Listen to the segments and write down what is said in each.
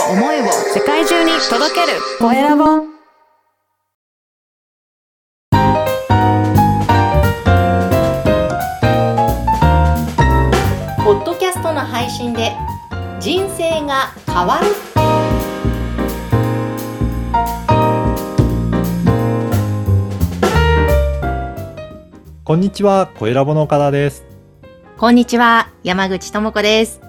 を思いを世界中に届ける。コエラボ。ポッドキャストの配信で人生が変わる。こんにちは、コエラボの岡田です。こんにちは山口智子です。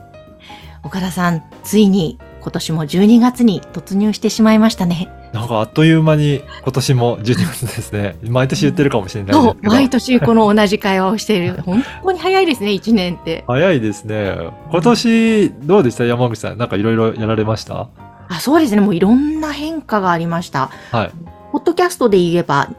岡田さんついに今年も12月に突入してしまいましたねなんかあっという間に今年も12月ですね。毎年言ってるかもしれないですけど。毎年この同じ会話をしている 本当に早いですね1年って早いですね。今年どうでした？山口さん。なんかいろいろやられました？あそうですねもういろんな変化がありましたはい。ポッドキャストで言えば、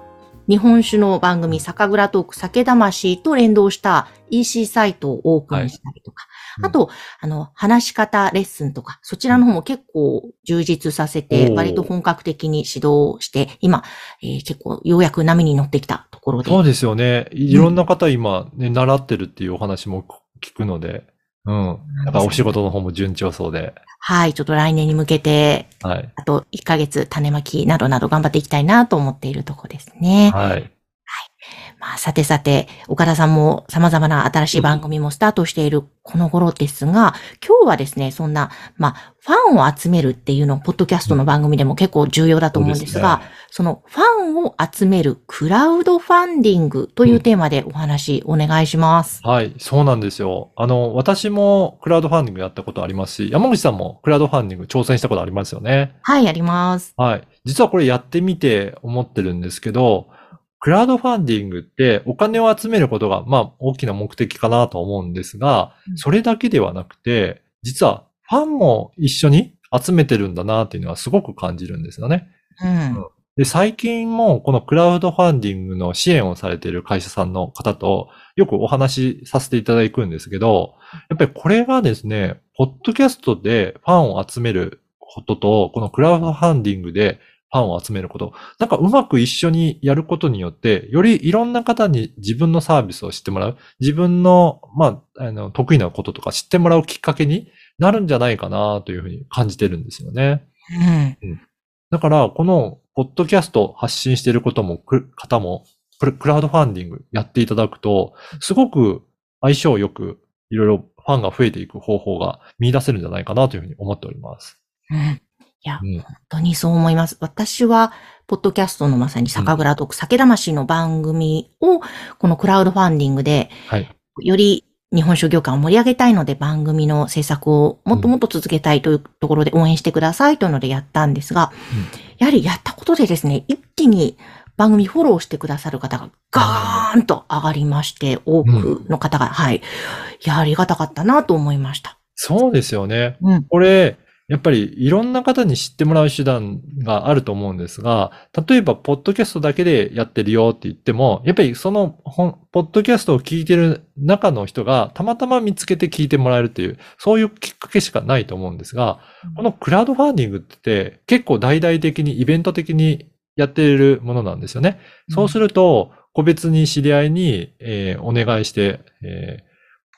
日本酒の番組、酒蔵トーク、酒魂と連動した EC サイトをオープンしたりとか、はいあと、あの、話し方レッスンとか、そちらの方も結構充実させて、割と本格的に指導して、今、えー結構ようやく波に乗ってきたところで。そうですよね。いろんな方今、ね、習ってるっていうお話も聞くので、うん。なんかお仕事の方も順調そうで、はい、ちょっと来年に向けて、はい。あと1ヶ月種まきなどなど頑張っていきたいなと思っているところですね。はい。まあ、さてさて、岡田さんも様々な新しい番組もスタートしているこの頃ですが、今日はですね、そんな、まあ、ファンを集めるっていうの、ポッドキャストの番組でも結構重要だと思うんですが、そのファンを集めるクラウドファンディングというテーマでお話お願いします。はい、そうなんですよ。あの、私もクラウドファンディングやったことありますし、山口さんもクラウドファンディング挑戦したことありますよね。はい、やります。はい。実はこれやってみて思ってるんですけど、クラウドファンディングってお金を集めることが、まあ、大きな目的かなと思うんですがう、んそれだけではなくて、実はファンも一緒に集めてるんだなっていうのはすごく感じるんですよね。うん。で、最近もこのクラウドファンディングの支援をされている会社さんの方とよくお話しさせていただくんですけど、やっぱりこれがですね、ポッドキャストでファンを集めることと、このクラウドファンディングでファンを集めること、なんかうまく一緒にやることによって、よりいろんな方に自分のサービスを知ってもらう、自分の、まあ、あの、得意なこととか知ってもらうきっかけになるんじゃないかなというふうに感じてるんですよね。うん。だから、この、ポッドキャスト発信していることも、く方も、クラクラウドファンディングやっていただくと、すごく相性よく、いろいろファンが増えていく方法が見出せるんじゃないかなというふうに思っております。うん。いや、うん。本当にそう思います。私は、ポッドキャストのまさに酒蔵トーク、酒魂の番組を、このクラウドファンディングで、はい。より日本酒業界を盛り上げたいので番組の制作をもっともっと続けたいというところで応援してくださいというのでやったんですが、やはりやったことでですね、一気に番組フォローしてくださる方がガーンと上がりまして、多くの方が、はい。いや、ありがたかったなと思いました。そうですよね。うん。これ、やっぱりいろんな方に知ってもらう手段があると思うんですが、例えば、ポッドキャストだけでやってるよって言っても、やっぱりその、ポッドキャストを聞いてる中の人がたまたま見つけて聞いてもらえるっていう、そういうきっかけしかないと思うんですが、このクラウドファンディングって結構大々的にイベント的にやっているものなんですよね。そうすると、個別に知り合いに、えーお願いして、えー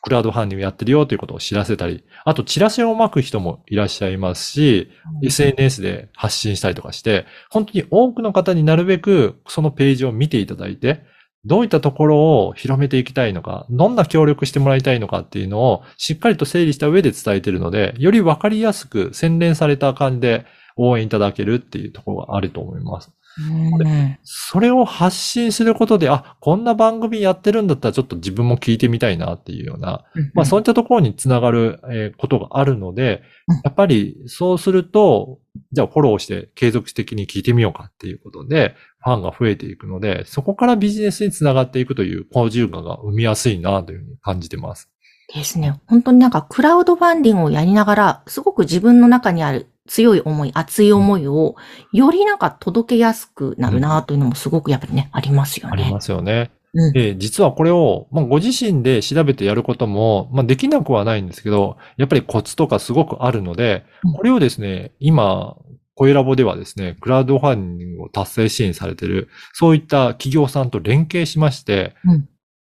クラウドファンディングやってるよということを知らせたり、あとチラシを巻く人もいらっしゃいますし、SNS で発信したりとかして、本当に多くの方になるべくそのページを見ていただいて、どういったところを広めていきたいのか、どんな協力してもらいたいのかっていうのをしっかりと整理した上で伝えているので、よりわかりやすく洗練された感じで応援いただけるっていうところがあると思います。うんそれを発信することで、あ、こんな番組やってるんだったらちょっと自分も聞いてみたいなっていうような、まあそういったところにつながる、えーことがあるのでうん、やっぱりそうすると、じゃあフォローして継続的に聞いてみようかっていうことで、ファンが増えていくので、そこからビジネスにつながっていくという好循環が生みやすいなというふうに感じてます。ですね。本当になんかクラウドファンディングをやりながら、すごく自分の中にある強い思い、熱い思いを、よりなんか届けやすくなるなというのもすごくやっぱりね、ありますよね。ありますよね。うんで、実はこれを、まあ、ご自身で調べてやることも、まあ、できなくはないんですけど、やっぱりコツとかすごくあるのでうん、これをですね、今、コエラボではですね、クラウドファンディングを達成支援されている、そういった企業さんと連携しまして、うん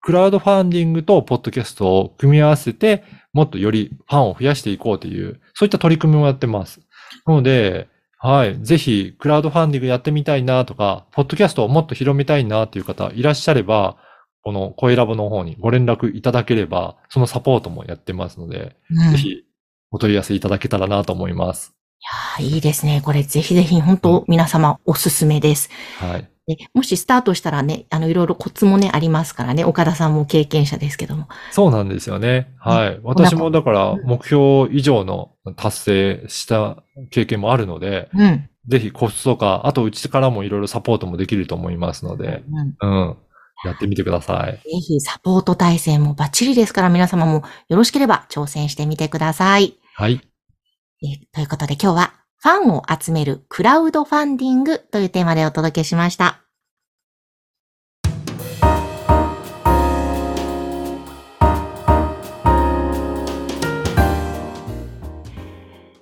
クラウドファンディングとポッドキャストを組み合わせて、もっとよりファンを増やしていこうという、そういった取り組みをやってます。なので、はい。ぜひ、クラウドファンディングやってみたいなとか、ポッドキャストをもっと広めたいなっていう方いらっしゃれば、この声ラボの方にご連絡いただければ、そのサポートもやってますので、うんぜひお問い合わせいただけたらなと思います。いやーいいですね。これぜひぜひ本当皆様おすすめです。はい。でもしスタートしたらね、あの、いろいろコツもね、ありますからね。岡田さんも経験者ですけども。そうなんですよね。はい。私もだから目標以上の達成した経験もあるので、うん。ぜひコツとか、あとうちからもいろいろサポートもできると思いますので、うんうん。やってみてください。ぜひサポート体制もバッチリですから皆様もよろしければ挑戦してみてください。はい。えということで今日はファンを集めるクラウドファンディングというテーマでお届けしました。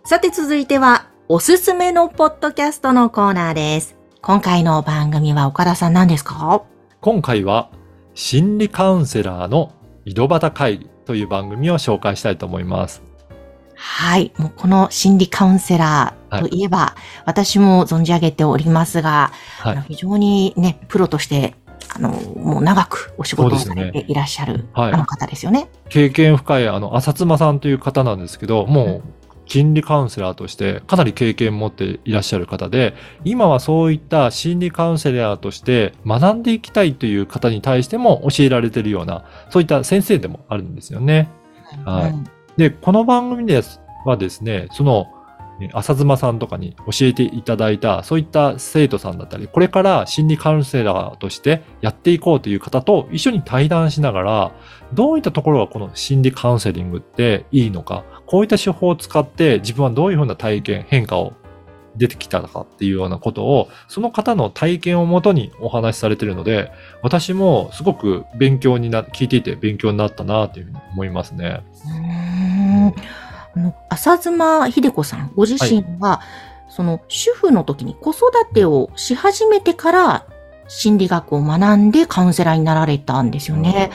さて続いてはおすすめのポッドキャストのコーナーです。今回の番組は岡田さん何ですか？今回は、心理カウンセラーの井戸端会議という番組を紹介したいと思います。はい。もうこの心理カウンセラーといえば、私も存じ上げておりますが、はい非常にね、プロとして、あの、もう長くお仕事をされていらっしゃる、はいあの方ですよね。経験深い、あの、浅妻さんという方なんですけど、もう、心理カウンセラーとしてかなり経験持っていらっしゃる方で、今はそういった心理カウンセラーとして学んでいきたいという方に対しても教えられているような、そういった先生でもあるんですよね。はいうんで、この番組ですはですね、その、え浅妻さんとかに教えていただいた、そういった生徒さんだったり、これから心理カウンセラーとしてやっていこうという方と一緒に対談しながら、どういったところがこの心理カウンセリングっていいのか、こういった手法を使って自分はどういうふうな体験、変化を出てきたのかっていうようなことを、その方の体験をもとにお話しされているので、私もすごく勉強にな、聞いていて勉強になったなというふうに思いますね。うーんあの浅妻秀子さん、ご自身は、その主婦の時に子育てをし始めてから心理学を学んでカウンセラーになられたんですよね。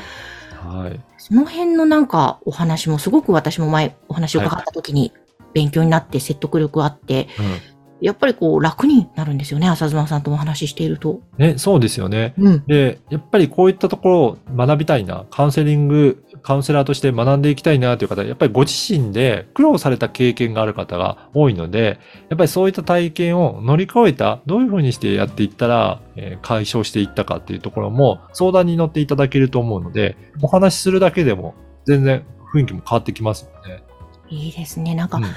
はい。その辺のなんかお話もすごく私も前お話を伺った時に勉強になって説得力あって、うんやっぱりこう楽になるんですよね、浅妻さんとお話ししていると。ね、そうですよね。うん。で、やっぱりこういったところを学びたいな、カウンセリング、カウンセラーとして学んでいきたいなという方、やっぱりご自身で苦労された経験がある方が多いので、やっぱりそういった体験を乗り越えた、どういうふうにしてやっていったら、えー解消していったかっていうところも相談に乗っていただけると思うので、お話しするだけでも全然雰囲気も変わってきますよね。いいですね。なんか、うんや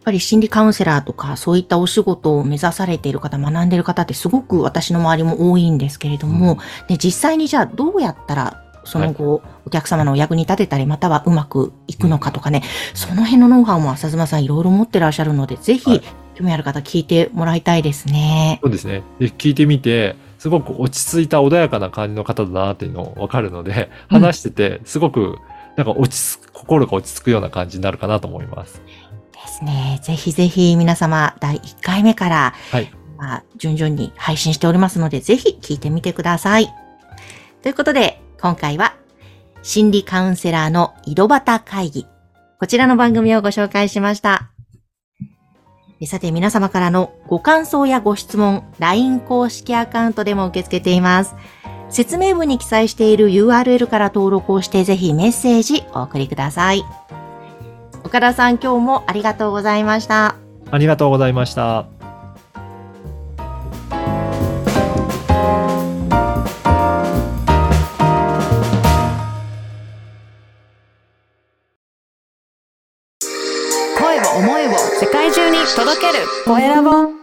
っぱり心理カウンセラーとか、そういったお仕事を目指されている方、学んでいる方ってすごく私の周りも多いんですけれども、で実際にじゃあどうやったら、その後、お客様のお役に立てたり、またはうまくいくのかとかね、その辺のノウハウも浅妻さんいろいろ持ってらっしゃるので、ぜひ、はい興味ある方聞いてもらいたいですね。そうですね。で、聞いてみて、すごく落ち着いた穏やかな感じの方だなっていうのわかるので、うん話してて、すごく、なんか落ち着く、心が落ち着くような感じになるかなと思います。ですね。ぜひぜひ皆様、第1回目から、はいまあ、順々に配信しておりますので、ぜひ聞いてみてください。ということで、今回は、心理カウンセラーの井戸端会議。こちらの番組をご紹介しました。さて、皆様からのご感想やご質問、LINE 公式アカウントでも受け付けています。説明文に記載している URL から登録をして、ぜひメッセージお送りください。岡田さん、今日もありがとうございました。ありがとうございました。声